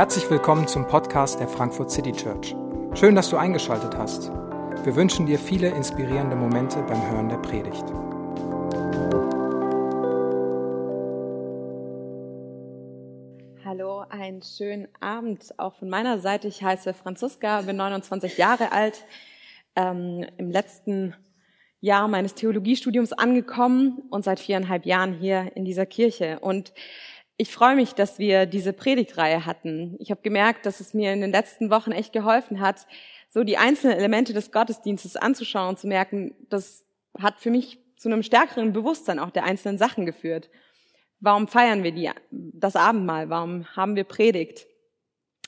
Herzlich willkommen zum Podcast der Frankfurt City Church. Schön, dass du eingeschaltet hast. Wir wünschen dir viele inspirierende Momente beim Hören der Predigt. Hallo, einen schönen Abend auch von meiner Seite. Ich heiße Franziska, bin 29 Jahre alt, ähm, im letzten Jahr meines Theologiestudiums angekommen und seit viereinhalb Jahren hier in dieser Kirche. Und ich freue mich, dass wir diese Predigtreihe hatten. Ich habe gemerkt, dass es mir in den letzten Wochen echt geholfen hat, so die einzelnen Elemente des Gottesdienstes anzuschauen und zu merken, das hat für mich zu einem stärkeren Bewusstsein auch der einzelnen Sachen geführt. Warum feiern wir die, das Abendmahl? Warum haben wir Predigt?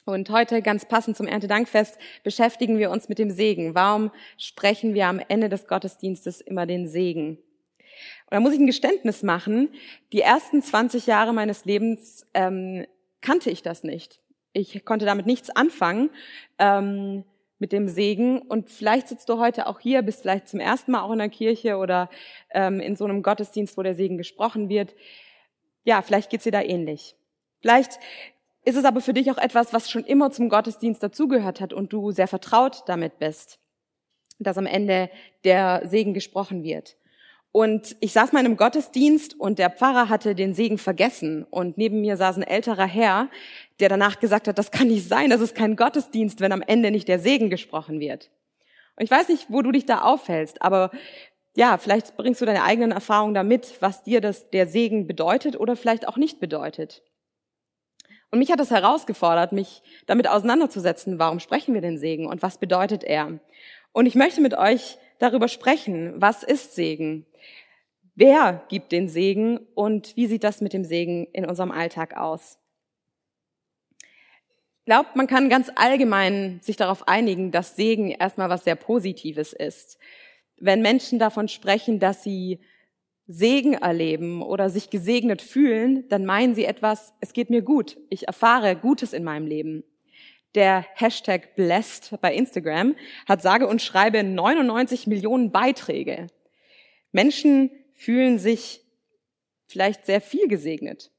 Und heute, ganz passend zum Erntedankfest, beschäftigen wir uns mit dem Segen. Warum sprechen wir am Ende des Gottesdienstes immer den Segen? Und da muss ich ein Geständnis machen. Die ersten 20 Jahre meines Lebens ähm, kannte ich das nicht. Ich konnte damit nichts anfangen ähm, mit dem Segen. Und vielleicht sitzt du heute auch hier, bist vielleicht zum ersten Mal auch in der Kirche oder ähm, in so einem Gottesdienst, wo der Segen gesprochen wird. Ja, vielleicht geht's dir da ähnlich. Vielleicht ist es aber für dich auch etwas, was schon immer zum Gottesdienst dazugehört hat und du sehr vertraut damit bist, dass am Ende der Segen gesprochen wird. Und ich saß mal in einem Gottesdienst und der Pfarrer hatte den Segen vergessen. Und neben mir saß ein älterer Herr, der danach gesagt hat, das kann nicht sein, das ist kein Gottesdienst, wenn am Ende nicht der Segen gesprochen wird. Und ich weiß nicht, wo du dich da aufhältst, aber ja, vielleicht bringst du deine eigenen Erfahrungen damit, was dir das, der Segen bedeutet oder vielleicht auch nicht bedeutet. Und mich hat das herausgefordert, mich damit auseinanderzusetzen, warum sprechen wir den Segen und was bedeutet er? Und ich möchte mit euch darüber sprechen, was ist Segen? Wer gibt den Segen und wie sieht das mit dem Segen in unserem Alltag aus? Ich glaube, man kann ganz allgemein sich darauf einigen, dass Segen erstmal was sehr Positives ist. Wenn Menschen davon sprechen, dass sie Segen erleben oder sich gesegnet fühlen, dann meinen sie etwas, es geht mir gut, ich erfahre Gutes in meinem Leben. Der Hashtag Blessed bei Instagram hat sage und schreibe 99 Millionen Beiträge. Menschen fühlen sich vielleicht sehr viel gesegnet.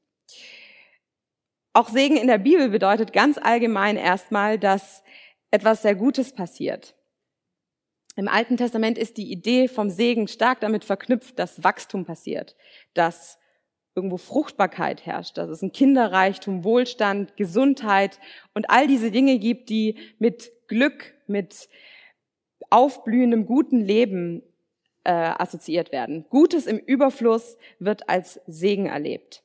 Auch Segen in der Bibel bedeutet ganz allgemein erstmal, dass etwas sehr Gutes passiert. Im Alten Testament ist die Idee vom Segen stark damit verknüpft, dass Wachstum passiert, dass irgendwo Fruchtbarkeit herrscht, dass es ein Kinderreichtum, Wohlstand, Gesundheit und all diese Dinge gibt, die mit Glück, mit aufblühendem guten Leben äh, assoziiert werden. Gutes im Überfluss wird als Segen erlebt.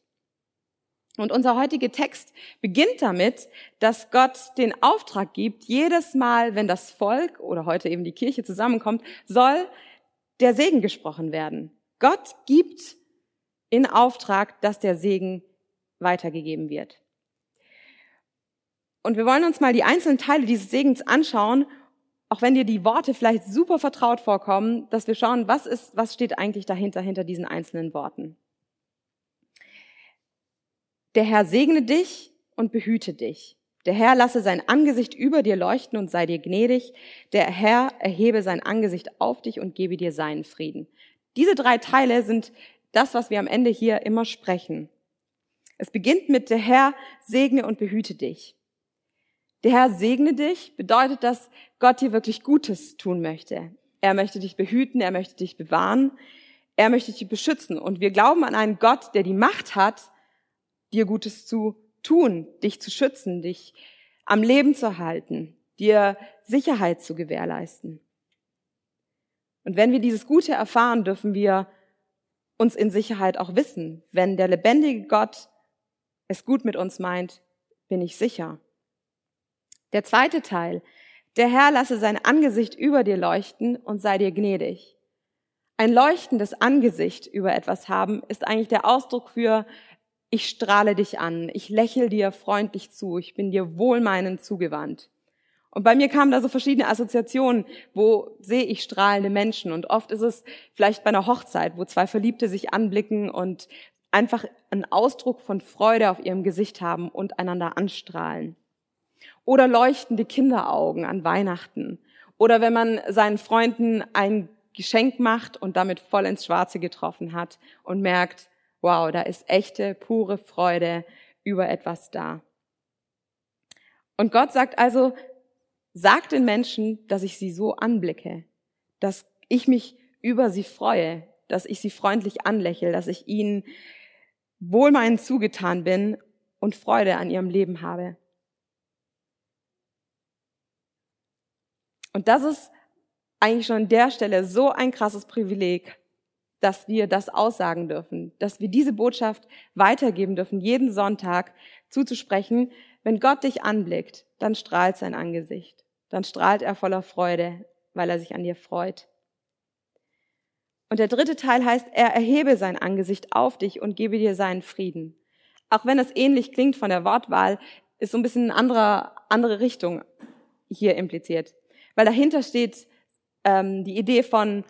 Und unser heutiger Text beginnt damit, dass Gott den Auftrag gibt, jedes Mal, wenn das Volk oder heute eben die Kirche zusammenkommt, soll der Segen gesprochen werden. Gott gibt in Auftrag, dass der Segen weitergegeben wird. Und wir wollen uns mal die einzelnen Teile dieses Segens anschauen, auch wenn dir die Worte vielleicht super vertraut vorkommen, dass wir schauen, was ist, was steht eigentlich dahinter, hinter diesen einzelnen Worten. Der Herr segne dich und behüte dich. Der Herr lasse sein Angesicht über dir leuchten und sei dir gnädig. Der Herr erhebe sein Angesicht auf dich und gebe dir seinen Frieden. Diese drei Teile sind das, was wir am Ende hier immer sprechen. Es beginnt mit der Herr segne und behüte dich. Der Herr segne dich bedeutet, dass Gott dir wirklich Gutes tun möchte. Er möchte dich behüten, er möchte dich bewahren, er möchte dich beschützen. Und wir glauben an einen Gott, der die Macht hat, dir Gutes zu tun, dich zu schützen, dich am Leben zu halten, dir Sicherheit zu gewährleisten. Und wenn wir dieses Gute erfahren, dürfen wir uns in Sicherheit auch wissen. Wenn der lebendige Gott es gut mit uns meint, bin ich sicher. Der zweite Teil. Der Herr lasse sein Angesicht über dir leuchten und sei dir gnädig. Ein leuchtendes Angesicht über etwas haben ist eigentlich der Ausdruck für ich strahle dich an, ich lächel dir freundlich zu, ich bin dir wohlmeinend zugewandt. Und bei mir kamen da so verschiedene Assoziationen, wo sehe ich strahlende Menschen. Und oft ist es vielleicht bei einer Hochzeit, wo zwei Verliebte sich anblicken und einfach einen Ausdruck von Freude auf ihrem Gesicht haben und einander anstrahlen. Oder leuchtende Kinderaugen an Weihnachten. Oder wenn man seinen Freunden ein Geschenk macht und damit voll ins Schwarze getroffen hat und merkt, wow, da ist echte, pure Freude über etwas da. Und Gott sagt also, sag den Menschen, dass ich sie so anblicke, dass ich mich über sie freue, dass ich sie freundlich anlächle, dass ich ihnen wohlmeinend zugetan bin und Freude an ihrem Leben habe. Und das ist eigentlich schon an der Stelle so ein krasses Privileg, dass wir das aussagen dürfen, dass wir diese Botschaft weitergeben dürfen, jeden Sonntag zuzusprechen. Wenn Gott dich anblickt, dann strahlt sein Angesicht, dann strahlt er voller Freude, weil er sich an dir freut. Und der dritte Teil heißt, er erhebe sein Angesicht auf dich und gebe dir seinen Frieden. Auch wenn es ähnlich klingt von der Wortwahl, ist so ein bisschen eine andere, andere Richtung hier impliziert. Weil dahinter steht ähm, die Idee von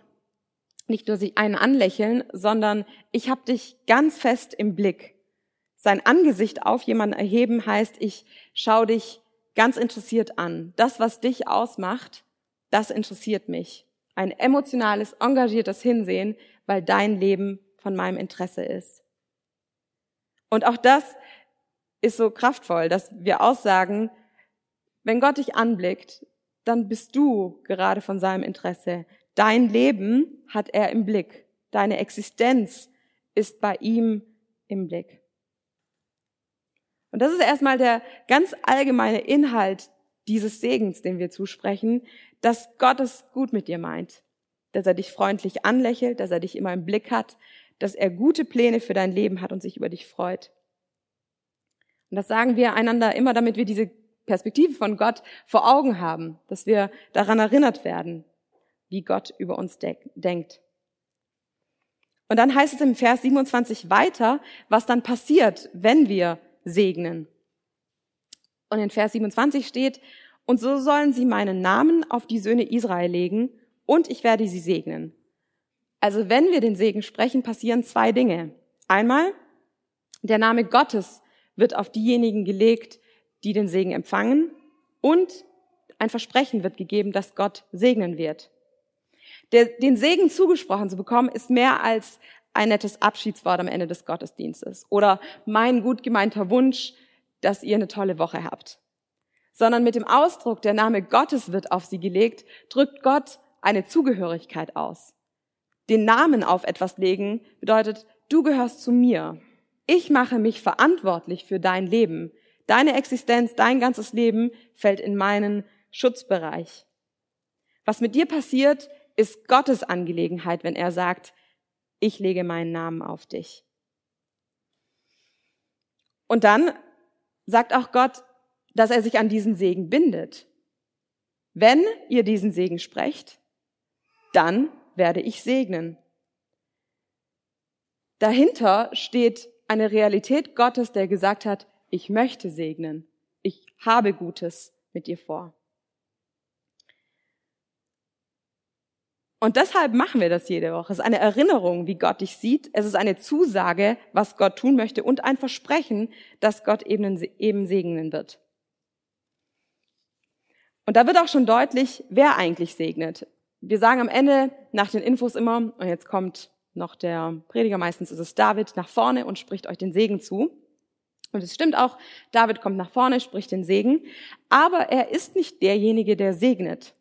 nicht nur sich einen anlächeln, sondern ich habe dich ganz fest im Blick. Sein Angesicht auf jemanden erheben heißt, ich schaue dich ganz interessiert an. Das, was dich ausmacht, das interessiert mich. Ein emotionales, engagiertes Hinsehen, weil dein Leben von meinem Interesse ist. Und auch das ist so kraftvoll, dass wir aussagen, wenn Gott dich anblickt, dann bist du gerade von seinem Interesse. Dein Leben hat er im Blick. Deine Existenz ist bei ihm im Blick. Und das ist erstmal der ganz allgemeine Inhalt dieses Segens, den wir zusprechen, dass Gott es gut mit dir meint, dass er dich freundlich anlächelt, dass er dich immer im Blick hat, dass er gute Pläne für dein Leben hat und sich über dich freut. Und das sagen wir einander immer, damit wir diese Perspektive von Gott vor Augen haben, dass wir daran erinnert werden, wie Gott über uns denkt. Und dann heißt es im Vers 27 weiter, was dann passiert, wenn wir segnen. Und in Vers 27 steht, und so sollen sie meinen Namen auf die Söhne Israel legen, und ich werde sie segnen. Also wenn wir den Segen sprechen, passieren zwei Dinge. Einmal, der Name Gottes wird auf diejenigen gelegt, die den Segen empfangen und ein Versprechen wird gegeben, dass Gott segnen wird. Der, den Segen zugesprochen zu bekommen, ist mehr als ein nettes Abschiedswort am Ende des Gottesdienstes oder mein gut gemeinter Wunsch, dass ihr eine tolle Woche habt. Sondern mit dem Ausdruck, der Name Gottes wird auf sie gelegt, drückt Gott eine Zugehörigkeit aus. Den Namen auf etwas legen bedeutet, du gehörst zu mir. Ich mache mich verantwortlich für dein Leben. Deine Existenz, dein ganzes Leben fällt in meinen Schutzbereich. Was mit dir passiert, ist Gottes Angelegenheit, wenn er sagt, ich lege meinen Namen auf dich. Und dann sagt auch Gott, dass er sich an diesen Segen bindet. Wenn ihr diesen Segen sprecht, dann werde ich segnen. Dahinter steht eine Realität Gottes, der gesagt hat, ich möchte segnen. Ich habe Gutes mit dir vor. Und deshalb machen wir das jede Woche. Es ist eine Erinnerung, wie Gott dich sieht. Es ist eine Zusage, was Gott tun möchte und ein Versprechen, dass Gott eben, eben segnen wird. Und da wird auch schon deutlich, wer eigentlich segnet. Wir sagen am Ende nach den Infos immer, und jetzt kommt noch der Prediger, meistens ist es David, nach vorne und spricht euch den Segen zu. Und es stimmt auch, David kommt nach vorne, spricht den Segen, aber er ist nicht derjenige, der segnet.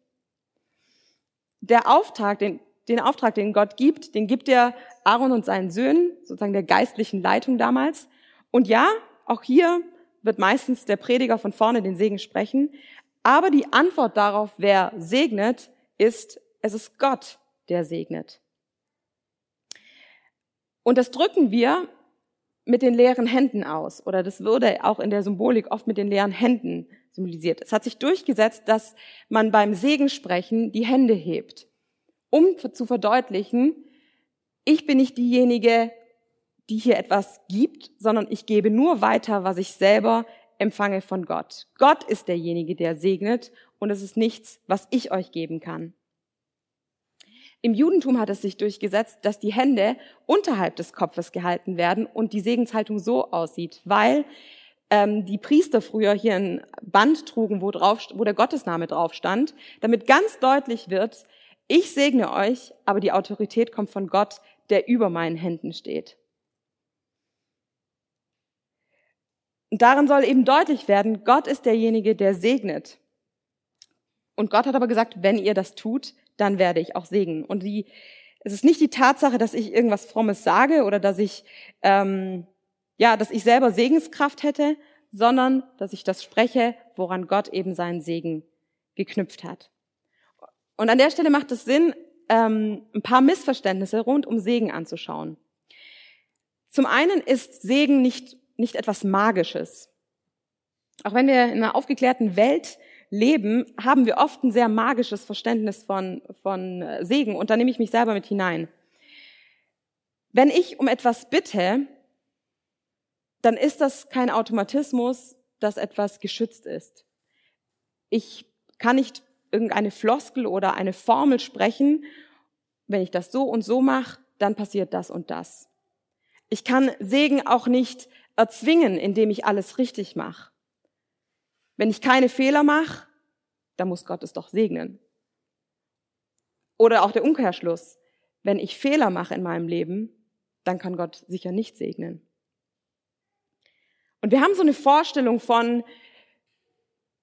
Der Auftrag, den, den Auftrag, den Gott gibt, den gibt er Aaron und seinen Söhnen, sozusagen der geistlichen Leitung damals. Und ja, auch hier wird meistens der Prediger von vorne den Segen sprechen, aber die Antwort darauf, wer segnet, ist, es ist Gott, der segnet. Und das drücken wir mit den leeren Händen aus. Oder das würde auch in der Symbolik oft mit den leeren Händen symbolisiert. Es hat sich durchgesetzt, dass man beim Segensprechen die Hände hebt, um zu verdeutlichen, ich bin nicht diejenige, die hier etwas gibt, sondern ich gebe nur weiter, was ich selber empfange von Gott. Gott ist derjenige, der segnet und es ist nichts, was ich euch geben kann. Im Judentum hat es sich durchgesetzt, dass die Hände unterhalb des Kopfes gehalten werden und die Segenshaltung so aussieht, weil ähm, die Priester früher hier ein Band trugen, wo, drauf, wo der Gottesname drauf stand, damit ganz deutlich wird, ich segne euch, aber die Autorität kommt von Gott, der über meinen Händen steht. Und darin soll eben deutlich werden, Gott ist derjenige, der segnet. Und Gott hat aber gesagt, wenn ihr das tut, dann werde ich auch segnen. Und die, es ist nicht die Tatsache, dass ich irgendwas Frommes sage oder dass ich, ähm, ja, dass ich selber Segenskraft hätte, sondern dass ich das spreche, woran Gott eben seinen Segen geknüpft hat. Und an der Stelle macht es Sinn, ähm, ein paar Missverständnisse rund um Segen anzuschauen. Zum einen ist Segen nicht, nicht etwas Magisches. Auch wenn wir in einer aufgeklärten Welt leben, haben wir oft ein sehr magisches Verständnis von, von äh, Segen und da nehme ich mich selber mit hinein. Wenn ich um etwas bitte, dann ist das kein Automatismus, dass etwas geschützt ist. Ich kann nicht irgendeine Floskel oder eine Formel sprechen. Wenn ich das so und so mache, dann passiert das und das. Ich kann Segen auch nicht erzwingen, indem ich alles richtig mache. Wenn ich keine Fehler mache, dann muss Gott es doch segnen. Oder auch der Umkehrschluss. Wenn ich Fehler mache in meinem Leben, dann kann Gott sicher nicht segnen. Und wir haben so eine Vorstellung von,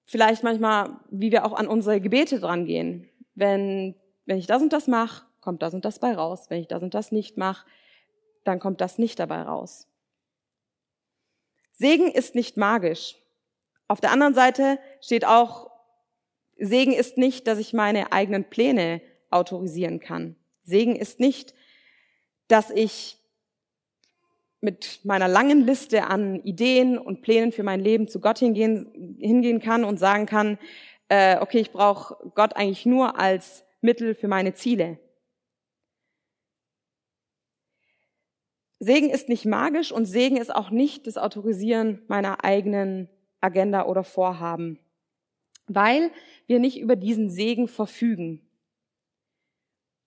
vielleicht manchmal, wie wir auch an unsere Gebete drangehen. Wenn, wenn ich das und das mache, kommt das und das bei raus. Wenn ich das und das nicht mache, dann kommt das nicht dabei raus. Segen ist nicht magisch. Auf der anderen Seite steht auch, Segen ist nicht, dass ich meine eigenen Pläne autorisieren kann. Segen ist nicht, dass ich mit meiner langen Liste an Ideen und Plänen für mein Leben zu Gott hingehen, hingehen kann und sagen kann, äh, okay, ich brauche Gott eigentlich nur als Mittel für meine Ziele. Segen ist nicht magisch und Segen ist auch nicht das Autorisieren meiner eigenen Agenda oder Vorhaben, weil wir nicht über diesen Segen verfügen.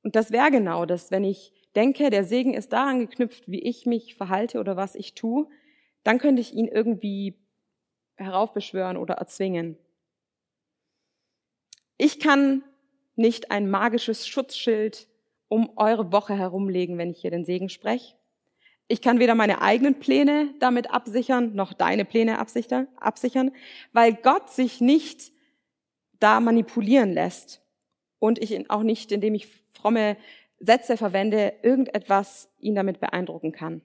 Und das wäre genau das, wenn ich denke, der Segen ist daran geknüpft, wie ich mich verhalte oder was ich tue, dann könnte ich ihn irgendwie heraufbeschwören oder erzwingen. Ich kann nicht ein magisches Schutzschild um eure Woche herumlegen, wenn ich hier den Segen spreche. Ich kann weder meine eigenen Pläne damit absichern, noch deine Pläne absichern, weil Gott sich nicht da manipulieren lässt und ich ihn auch nicht, indem ich fromme Sätze verwende, irgendetwas ihn damit beeindrucken kann.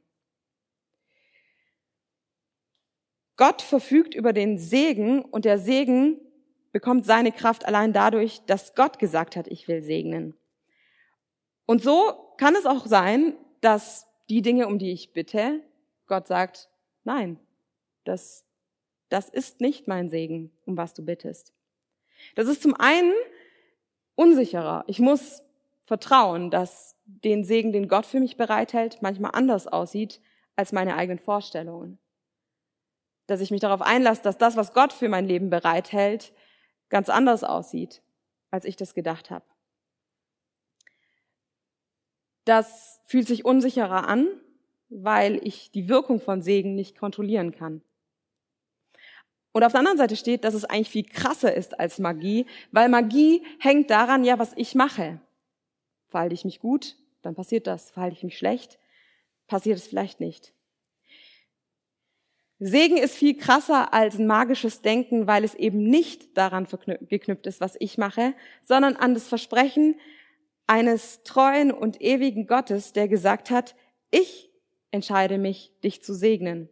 Gott verfügt über den Segen und der Segen bekommt seine Kraft allein dadurch, dass Gott gesagt hat, ich will segnen. Und so kann es auch sein, dass die Dinge, um die ich bitte, Gott sagt, nein, das, das ist nicht mein Segen, um was du bittest. Das ist zum einen unsicherer. Ich muss vertrauen, dass den Segen, den Gott für mich bereithält, manchmal anders aussieht als meine eigenen Vorstellungen. Dass ich mich darauf einlasse, dass das, was Gott für mein Leben bereithält, ganz anders aussieht, als ich das gedacht habe. Das fühlt sich unsicherer an, weil ich die Wirkung von Segen nicht kontrollieren kann. Und auf der anderen Seite steht, dass es eigentlich viel krasser ist als Magie, weil Magie hängt daran, ja, was ich mache. Verhalte ich mich gut, dann passiert das. Verhalte ich mich schlecht, passiert es vielleicht nicht. Segen ist viel krasser als ein magisches Denken, weil es eben nicht daran geknüpft ist, was ich mache, sondern an das Versprechen eines treuen und ewigen Gottes, der gesagt hat, ich entscheide mich, dich zu segnen.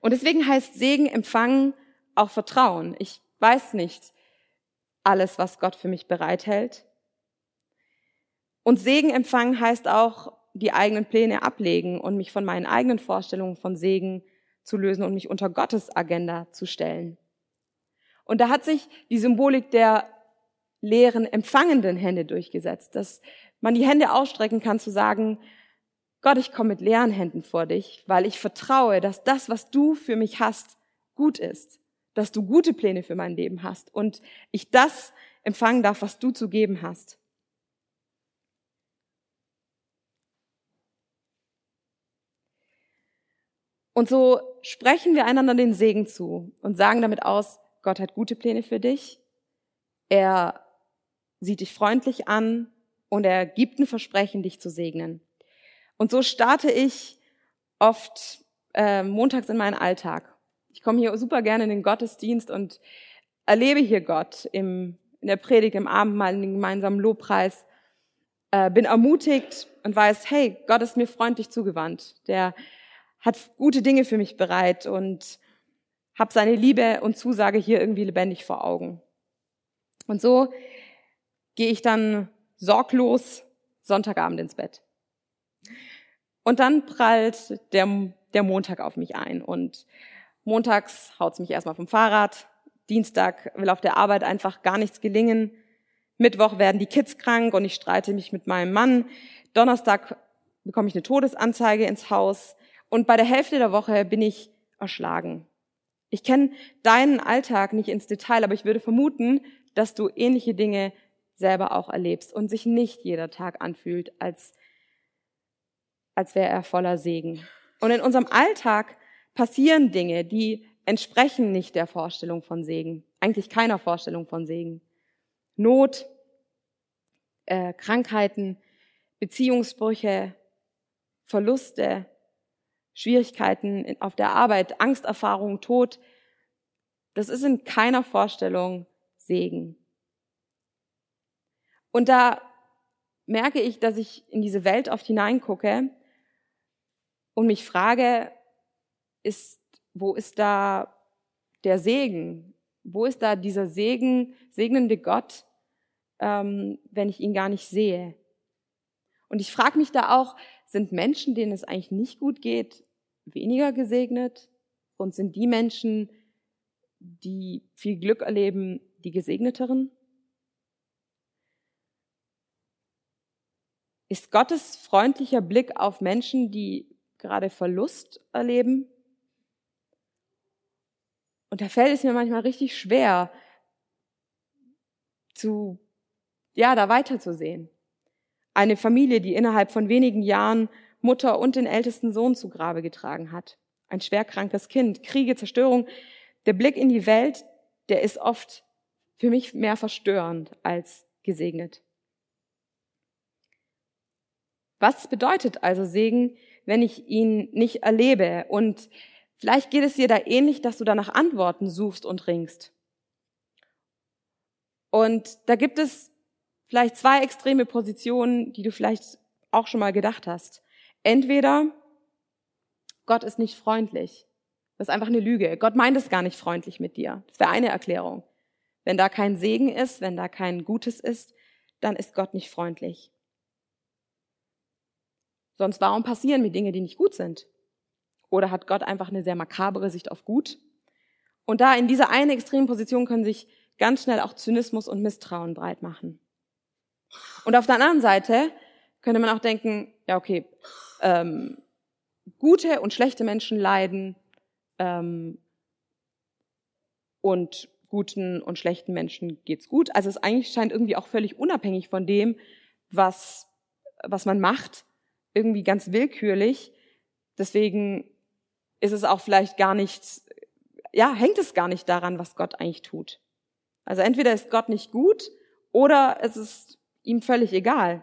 Und deswegen heißt Segen empfangen auch Vertrauen. Ich weiß nicht alles, was Gott für mich bereithält. Und Segen empfangen heißt auch, die eigenen Pläne ablegen und mich von meinen eigenen Vorstellungen von Segen zu lösen und mich unter Gottes Agenda zu stellen. Und da hat sich die Symbolik der leeren, empfangenden Hände durchgesetzt, dass man die Hände ausstrecken kann zu sagen, Gott, ich komme mit leeren Händen vor dich, weil ich vertraue, dass das, was du für mich hast, gut ist, dass du gute Pläne für mein Leben hast und ich das empfangen darf, was du zu geben hast. Und so sprechen wir einander den Segen zu und sagen damit aus, Gott hat gute Pläne für dich. Er sieht dich freundlich an und er gibt ein Versprechen, dich zu segnen. Und so starte ich oft äh, montags in meinen Alltag. Ich komme hier super gerne in den Gottesdienst und erlebe hier Gott im, in der Predigt, im Abendmahl, in dem gemeinsamen Lobpreis. Äh, bin ermutigt und weiß, hey, Gott ist mir freundlich zugewandt. Der hat gute Dinge für mich bereit und habe seine Liebe und Zusage hier irgendwie lebendig vor Augen. Und so gehe ich dann sorglos Sonntagabend ins Bett. Und dann prallt der, der Montag auf mich ein. Und montags haut's mich erstmal vom Fahrrad. Dienstag will auf der Arbeit einfach gar nichts gelingen. Mittwoch werden die Kids krank und ich streite mich mit meinem Mann. Donnerstag bekomme ich eine Todesanzeige ins Haus. Und bei der Hälfte der Woche bin ich erschlagen. Ich kenne deinen Alltag nicht ins Detail, aber ich würde vermuten, dass du ähnliche Dinge selber auch erlebst und sich nicht jeder Tag anfühlt, als, als wäre er voller Segen. Und in unserem Alltag passieren Dinge, die entsprechen nicht der Vorstellung von Segen, eigentlich keiner Vorstellung von Segen. Not, äh, Krankheiten, Beziehungsbrüche, Verluste, Schwierigkeiten auf der Arbeit, Angsterfahrung, Tod, das ist in keiner Vorstellung Segen. Und da merke ich, dass ich in diese Welt oft hineingucke und mich frage, ist, wo ist da der Segen? Wo ist da dieser Segen, segnende Gott, ähm, wenn ich ihn gar nicht sehe? Und ich frage mich da auch, sind Menschen, denen es eigentlich nicht gut geht, weniger gesegnet? Und sind die Menschen, die viel Glück erleben, die gesegneteren? Ist Gottes freundlicher Blick auf Menschen, die gerade Verlust erleben? Und da fällt es mir manchmal richtig schwer, zu, ja, da weiterzusehen. Eine Familie, die innerhalb von wenigen Jahren Mutter und den ältesten Sohn zu Grabe getragen hat. Ein schwerkrankes Kind, Kriege, Zerstörung. Der Blick in die Welt, der ist oft für mich mehr verstörend als gesegnet. Was bedeutet also Segen, wenn ich ihn nicht erlebe? Und vielleicht geht es dir da ähnlich, dass du danach Antworten suchst und ringst. Und da gibt es vielleicht zwei extreme Positionen, die du vielleicht auch schon mal gedacht hast. Entweder Gott ist nicht freundlich. Das ist einfach eine Lüge. Gott meint es gar nicht freundlich mit dir. Das wäre eine Erklärung. Wenn da kein Segen ist, wenn da kein Gutes ist, dann ist Gott nicht freundlich. Sonst warum passieren mir Dinge, die nicht gut sind? Oder hat Gott einfach eine sehr makabere Sicht auf gut? Und da in dieser einen extremen Position können sich ganz schnell auch Zynismus und Misstrauen breit machen. Und auf der anderen Seite könnte man auch denken, ja okay, ähm, gute und schlechte Menschen leiden ähm, und guten und schlechten Menschen geht's gut. Also es eigentlich scheint irgendwie auch völlig unabhängig von dem, was, was man macht, irgendwie ganz willkürlich. Deswegen ist es auch vielleicht gar nicht, ja, hängt es gar nicht daran, was Gott eigentlich tut. Also entweder ist Gott nicht gut oder es ist ihm völlig egal.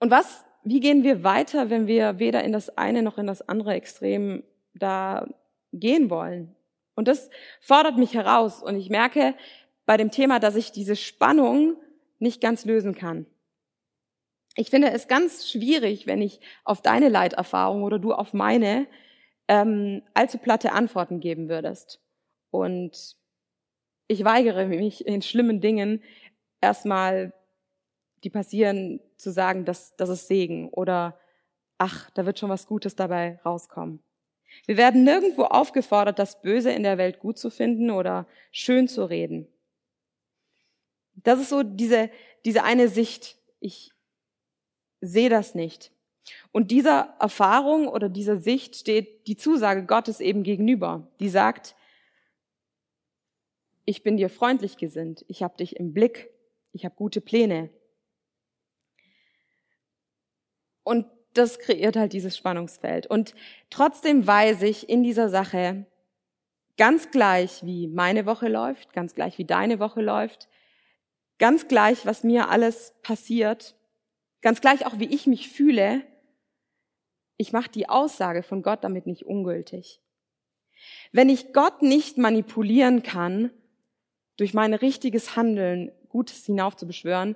Und was, wie gehen wir weiter, wenn wir weder in das eine noch in das andere Extrem da gehen wollen? Und das fordert mich heraus. Und ich merke bei dem Thema, dass ich diese Spannung nicht ganz lösen kann. Ich finde es ganz schwierig, wenn ich auf deine Leiterfahrung oder du auf meine ähm, allzu platte Antworten geben würdest. Und ich weigere mich in schlimmen Dingen erstmal, die passieren, zu sagen, dass das ist Segen oder ach, da wird schon was Gutes dabei rauskommen. Wir werden nirgendwo aufgefordert, das Böse in der Welt gut zu finden oder schön zu reden. Das ist so diese, diese eine Sicht. Ich sehe das nicht. Und dieser Erfahrung oder dieser Sicht steht die Zusage Gottes eben gegenüber, die sagt, ich bin dir freundlich gesinnt, ich habe dich im Blick, ich habe gute Pläne. Und das kreiert halt dieses Spannungsfeld. Und trotzdem weiß ich in dieser Sache, ganz gleich wie meine Woche läuft, ganz gleich wie deine Woche läuft, Ganz gleich, was mir alles passiert, ganz gleich auch, wie ich mich fühle, ich mache die Aussage von Gott damit nicht ungültig. Wenn ich Gott nicht manipulieren kann, durch mein richtiges Handeln Gutes hinaufzubeschwören,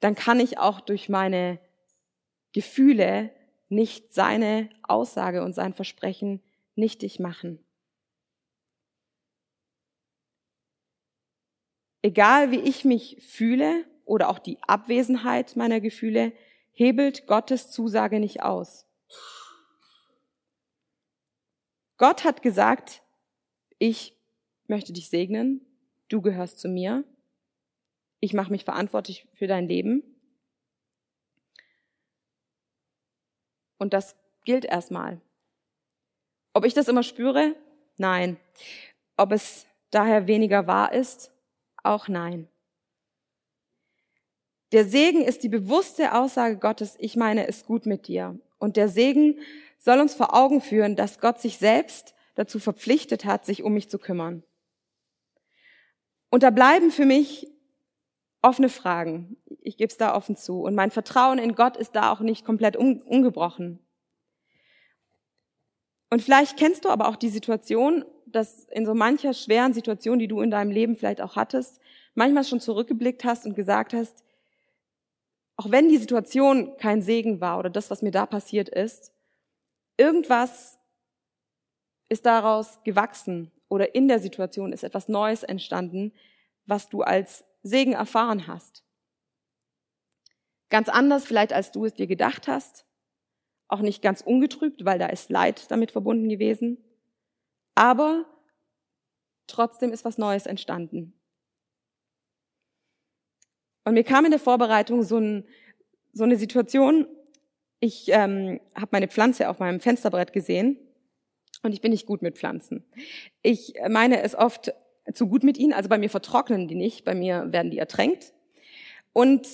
dann kann ich auch durch meine Gefühle nicht seine Aussage und sein Versprechen nichtig machen. Egal wie ich mich fühle oder auch die Abwesenheit meiner Gefühle, hebelt Gottes Zusage nicht aus. Gott hat gesagt, ich möchte dich segnen, du gehörst zu mir, ich mache mich verantwortlich für dein Leben. Und das gilt erstmal. Ob ich das immer spüre? Nein. Ob es daher weniger wahr ist? Auch nein. Der Segen ist die bewusste Aussage Gottes, ich meine es gut mit dir. Und der Segen soll uns vor Augen führen, dass Gott sich selbst dazu verpflichtet hat, sich um mich zu kümmern. Und da bleiben für mich offene Fragen. Ich gebe es da offen zu. Und mein Vertrauen in Gott ist da auch nicht komplett ungebrochen. Und vielleicht kennst du aber auch die Situation, dass in so mancher schweren Situation, die du in deinem Leben vielleicht auch hattest, manchmal schon zurückgeblickt hast und gesagt hast, auch wenn die Situation kein Segen war oder das, was mir da passiert ist, irgendwas ist daraus gewachsen oder in der Situation ist etwas Neues entstanden, was du als Segen erfahren hast. Ganz anders vielleicht, als du es dir gedacht hast, auch nicht ganz ungetrübt, weil da ist Leid damit verbunden gewesen, aber trotzdem ist was Neues entstanden. Und mir kam in der Vorbereitung so, ein, so eine Situation, ich ähm, habe meine Pflanze auf meinem Fensterbrett gesehen und ich bin nicht gut mit Pflanzen. Ich meine es oft zu gut mit ihnen, also bei mir vertrocknen die nicht, bei mir werden die ertränkt. Und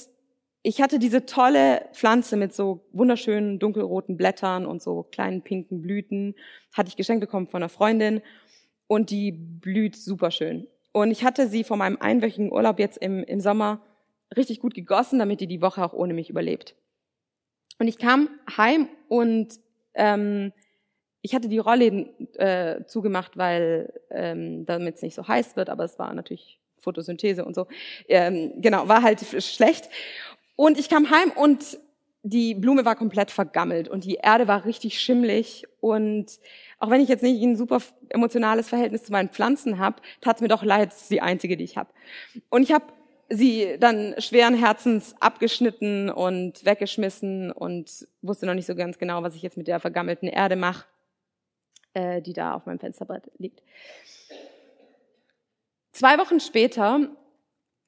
ich hatte diese tolle Pflanze mit so wunderschönen dunkelroten Blättern und so kleinen pinken Blüten, hatte ich geschenkt bekommen von einer Freundin und die blüht super schön. Und ich hatte sie vor meinem einwöchigen Urlaub jetzt im, im Sommer richtig gut gegossen, damit die die Woche auch ohne mich überlebt. Und ich kam heim und ähm, ich hatte die Rollläden äh, zugemacht, weil ähm, damit es nicht so heiß wird, aber es war natürlich Photosynthese und so. Ähm, genau, war halt schlecht. Und ich kam heim und die Blume war komplett vergammelt und die Erde war richtig schimmlig. Und auch wenn ich jetzt nicht ein super emotionales Verhältnis zu meinen Pflanzen habe, tat es mir doch leid, es ist die einzige, die ich habe. Und ich habe sie dann schweren Herzens abgeschnitten und weggeschmissen und wusste noch nicht so ganz genau, was ich jetzt mit der vergammelten Erde mache, äh, die da auf meinem Fensterbrett liegt. Zwei Wochen später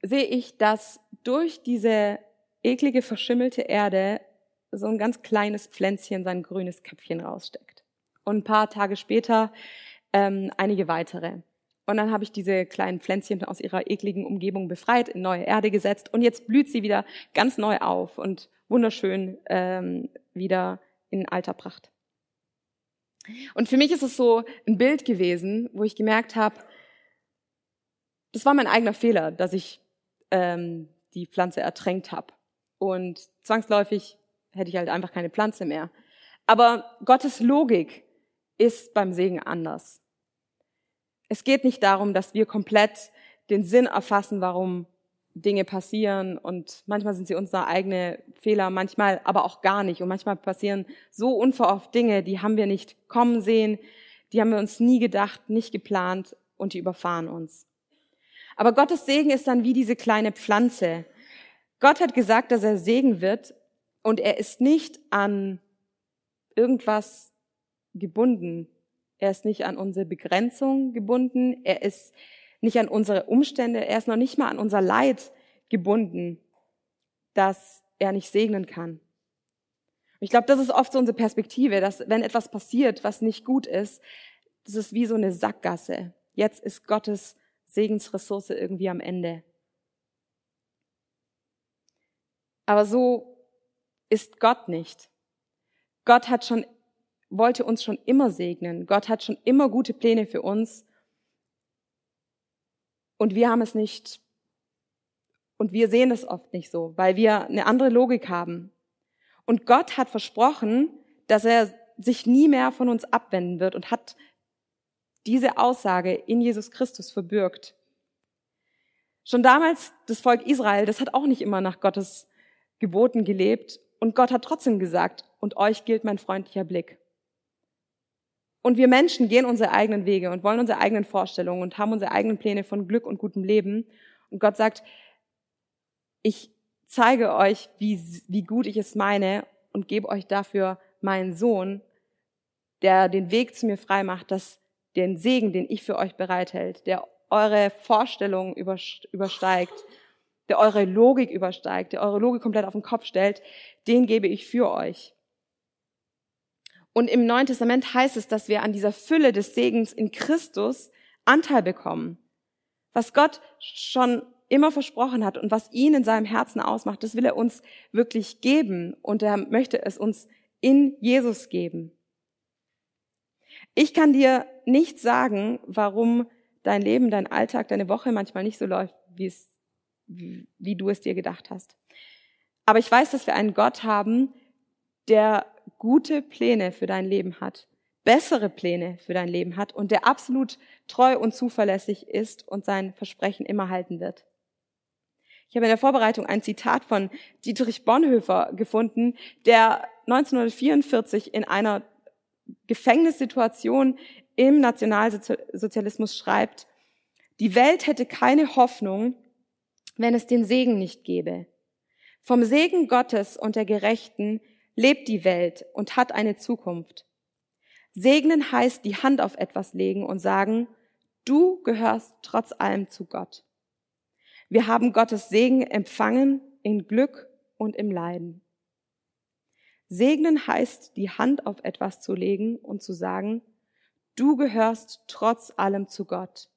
sehe ich, dass durch diese eklige, verschimmelte Erde so ein ganz kleines Pflänzchen sein grünes Köpfchen raussteckt. Und ein paar Tage später ähm, einige weitere. Und dann habe ich diese kleinen Pflänzchen aus ihrer ekligen Umgebung befreit, in neue Erde gesetzt und jetzt blüht sie wieder ganz neu auf und wunderschön ähm, wieder in alter Pracht. Und für mich ist es so ein Bild gewesen, wo ich gemerkt habe, das war mein eigener Fehler, dass ich ähm, die Pflanze ertränkt habe. Und zwangsläufig hätte ich halt einfach keine Pflanze mehr. Aber Gottes Logik ist beim Segen anders. Es geht nicht darum, dass wir komplett den Sinn erfassen, warum Dinge passieren und manchmal sind sie unsere eigene Fehler, manchmal aber auch gar nicht und manchmal passieren so unverhofft Dinge, die haben wir nicht kommen sehen, die haben wir uns nie gedacht, nicht geplant und die überfahren uns. Aber Gottes Segen ist dann wie diese kleine Pflanze. Gott hat gesagt, dass er Segen wird und er ist nicht an irgendwas gebunden. Er ist nicht an unsere Begrenzung gebunden. Er ist nicht an unsere Umstände. Er ist noch nicht mal an unser Leid gebunden, dass er nicht segnen kann. Ich glaube, das ist oft so unsere Perspektive, dass wenn etwas passiert, was nicht gut ist, das ist wie so eine Sackgasse. Jetzt ist Gottes Segensressource irgendwie am Ende. Aber so ist Gott nicht. Gott hat schon wollte uns schon immer segnen. Gott hat schon immer gute Pläne für uns. Und wir haben es nicht, und wir sehen es oft nicht so, weil wir eine andere Logik haben. Und Gott hat versprochen, dass er sich nie mehr von uns abwenden wird und hat diese Aussage in Jesus Christus verbürgt. Schon damals das Volk Israel, das hat auch nicht immer nach Gottes Geboten gelebt und Gott hat trotzdem gesagt, und euch gilt mein freundlicher Blick. Und wir Menschen gehen unsere eigenen Wege und wollen unsere eigenen Vorstellungen und haben unsere eigenen Pläne von Glück und gutem Leben. Und Gott sagt, ich zeige euch, wie, wie gut ich es meine und gebe euch dafür meinen Sohn, der den Weg zu mir frei macht, dass den Segen, den ich für euch bereithält, der eure Vorstellungen übersteigt, der eure Logik übersteigt, der eure Logik komplett auf den Kopf stellt, den gebe ich für euch. Und im Neuen Testament heißt es, dass wir an dieser Fülle des Segens in Christus Anteil bekommen. Was Gott schon immer versprochen hat und was ihn in seinem Herzen ausmacht, das will er uns wirklich geben und er möchte es uns in Jesus geben. Ich kann dir nicht sagen, warum dein Leben, dein Alltag, deine Woche manchmal nicht so läuft, wie, es, wie du es dir gedacht hast. Aber ich weiß, dass wir einen Gott haben, der gute Pläne für dein Leben hat, bessere Pläne für dein Leben hat und der absolut treu und zuverlässig ist und sein Versprechen immer halten wird. Ich habe in der Vorbereitung ein Zitat von Dietrich Bonhoeffer gefunden, der 1944 in einer Gefängnissituation im Nationalsozialismus schreibt, die Welt hätte keine Hoffnung, wenn es den Segen nicht gäbe. Vom Segen Gottes und der Gerechten lebt die Welt und hat eine Zukunft. Segnen heißt die Hand auf etwas legen und sagen, du gehörst trotz allem zu Gott. Wir haben Gottes Segen empfangen in Glück und im Leiden. Segnen heißt, die Hand auf etwas zu legen und zu sagen, du gehörst trotz allem zu Gott.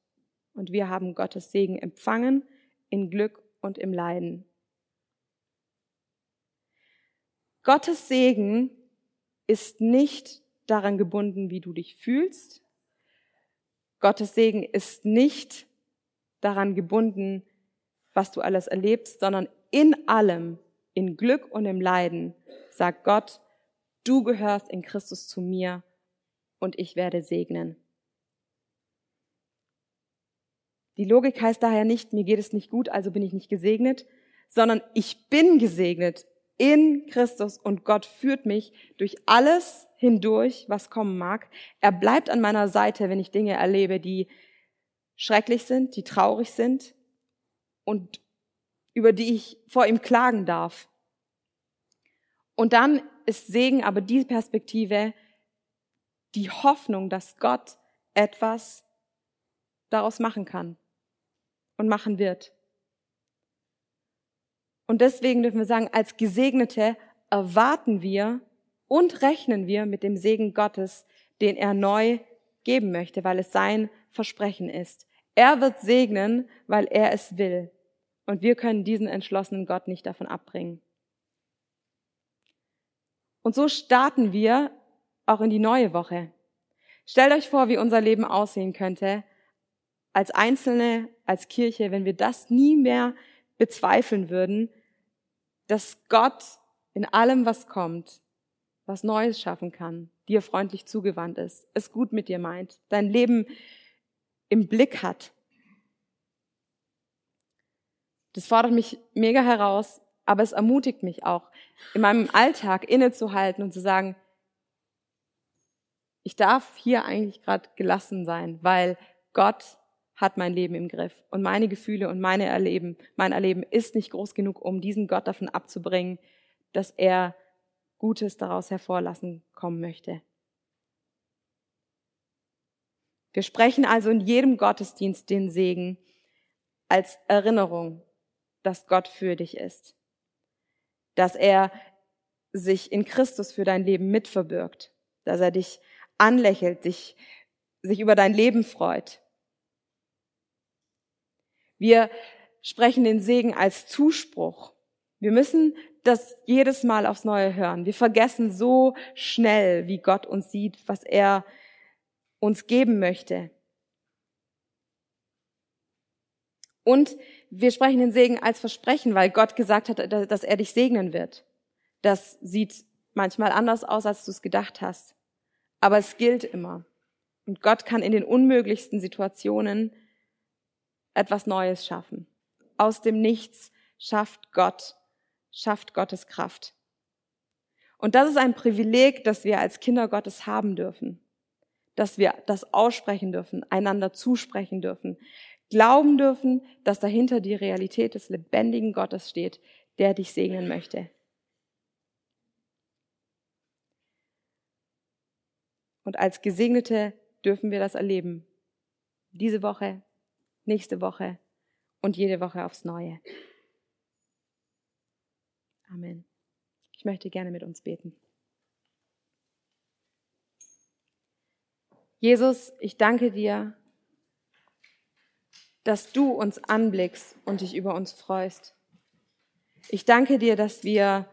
Und wir haben Gottes Segen empfangen in Glück und im Leiden. Gottes Segen ist nicht daran gebunden, wie du dich fühlst. Gottes Segen ist nicht daran gebunden, was du alles erlebst, sondern in allem, in Glück und im Leiden, sagt Gott, du gehörst in Christus zu mir und ich werde segnen. Die Logik heißt daher nicht, mir geht es nicht gut, also bin ich nicht gesegnet, sondern ich bin gesegnet in Christus und Gott führt mich durch alles hindurch, was kommen mag. Er bleibt an meiner Seite, wenn ich Dinge erlebe, die schrecklich sind, die traurig sind und über die ich vor ihm klagen darf. Und dann ist Segen aber die Perspektive, die Hoffnung, dass Gott etwas daraus machen kann und machen wird. Und deswegen dürfen wir sagen, als Gesegnete erwarten wir und rechnen wir mit dem Segen Gottes, den er neu geben möchte, weil es sein Versprechen ist. Er wird segnen, weil er es will. Und wir können diesen entschlossenen Gott nicht davon abbringen. Und so starten wir auch in die neue Woche. Stellt euch vor, wie unser Leben aussehen könnte, als Einzelne, als Kirche, wenn wir das nie mehr bezweifeln würden, dass Gott in allem, was kommt, was Neues schaffen kann, dir freundlich zugewandt ist, es gut mit dir meint, dein Leben im Blick hat. Das fordert mich mega heraus, aber es ermutigt mich auch, in meinem Alltag innezuhalten und zu sagen, ich darf hier eigentlich gerade gelassen sein, weil Gott hat mein Leben im Griff. Und meine Gefühle und meine Erleben, mein Erleben ist nicht groß genug, um diesen Gott davon abzubringen, dass er Gutes daraus hervorlassen kommen möchte. Wir sprechen also in jedem Gottesdienst den Segen als Erinnerung, dass Gott für dich ist, dass er sich in Christus für dein Leben mitverbirgt, dass er dich anlächelt, sich, sich über dein Leben freut, wir sprechen den Segen als Zuspruch. Wir müssen das jedes Mal aufs Neue hören. Wir vergessen so schnell, wie Gott uns sieht, was er uns geben möchte. Und wir sprechen den Segen als Versprechen, weil Gott gesagt hat, dass er dich segnen wird. Das sieht manchmal anders aus, als du es gedacht hast. Aber es gilt immer. Und Gott kann in den unmöglichsten Situationen etwas Neues schaffen. Aus dem Nichts schafft Gott, schafft Gottes Kraft. Und das ist ein Privileg, das wir als Kinder Gottes haben dürfen. Dass wir das aussprechen dürfen, einander zusprechen dürfen, glauben dürfen, dass dahinter die Realität des lebendigen Gottes steht, der dich segnen möchte. Und als Gesegnete dürfen wir das erleben. Diese Woche, nächste Woche und jede Woche aufs Neue. Amen. Ich möchte gerne mit uns beten. Jesus, ich danke dir, dass du uns anblickst und dich über uns freust. Ich danke dir, dass wir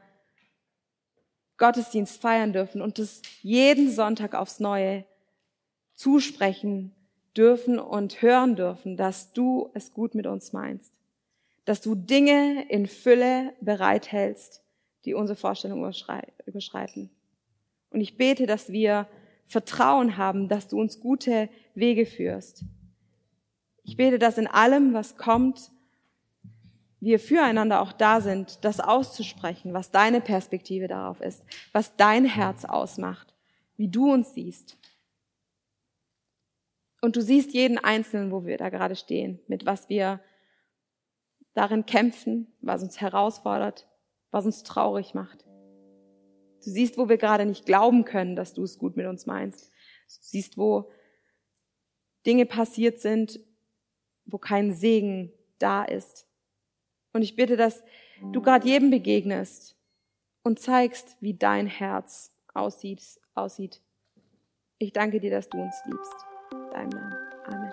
Gottesdienst feiern dürfen und es jeden Sonntag aufs Neue zusprechen dürfen und hören dürfen, dass du es gut mit uns meinst, dass du Dinge in Fülle bereithältst, die unsere Vorstellung überschreiten. Und ich bete, dass wir Vertrauen haben, dass du uns gute Wege führst. Ich bete, dass in allem, was kommt, wir füreinander auch da sind, das auszusprechen, was deine Perspektive darauf ist, was dein Herz ausmacht, wie du uns siehst. Und du siehst jeden Einzelnen, wo wir da gerade stehen, mit was wir darin kämpfen, was uns herausfordert, was uns traurig macht. Du siehst, wo wir gerade nicht glauben können, dass du es gut mit uns meinst. Du siehst, wo Dinge passiert sind, wo kein Segen da ist. Und ich bitte, dass du gerade jedem begegnest und zeigst, wie dein Herz aussieht, aussieht. Ich danke dir, dass du uns liebst deinem Namen. Amen.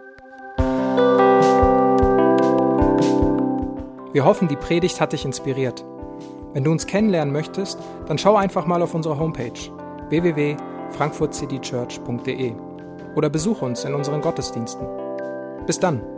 Wir hoffen, die Predigt hat dich inspiriert. Wenn du uns kennenlernen möchtest, dann schau einfach mal auf unsere Homepage www.frankfurtcitychurch.de oder besuche uns in unseren Gottesdiensten. Bis dann!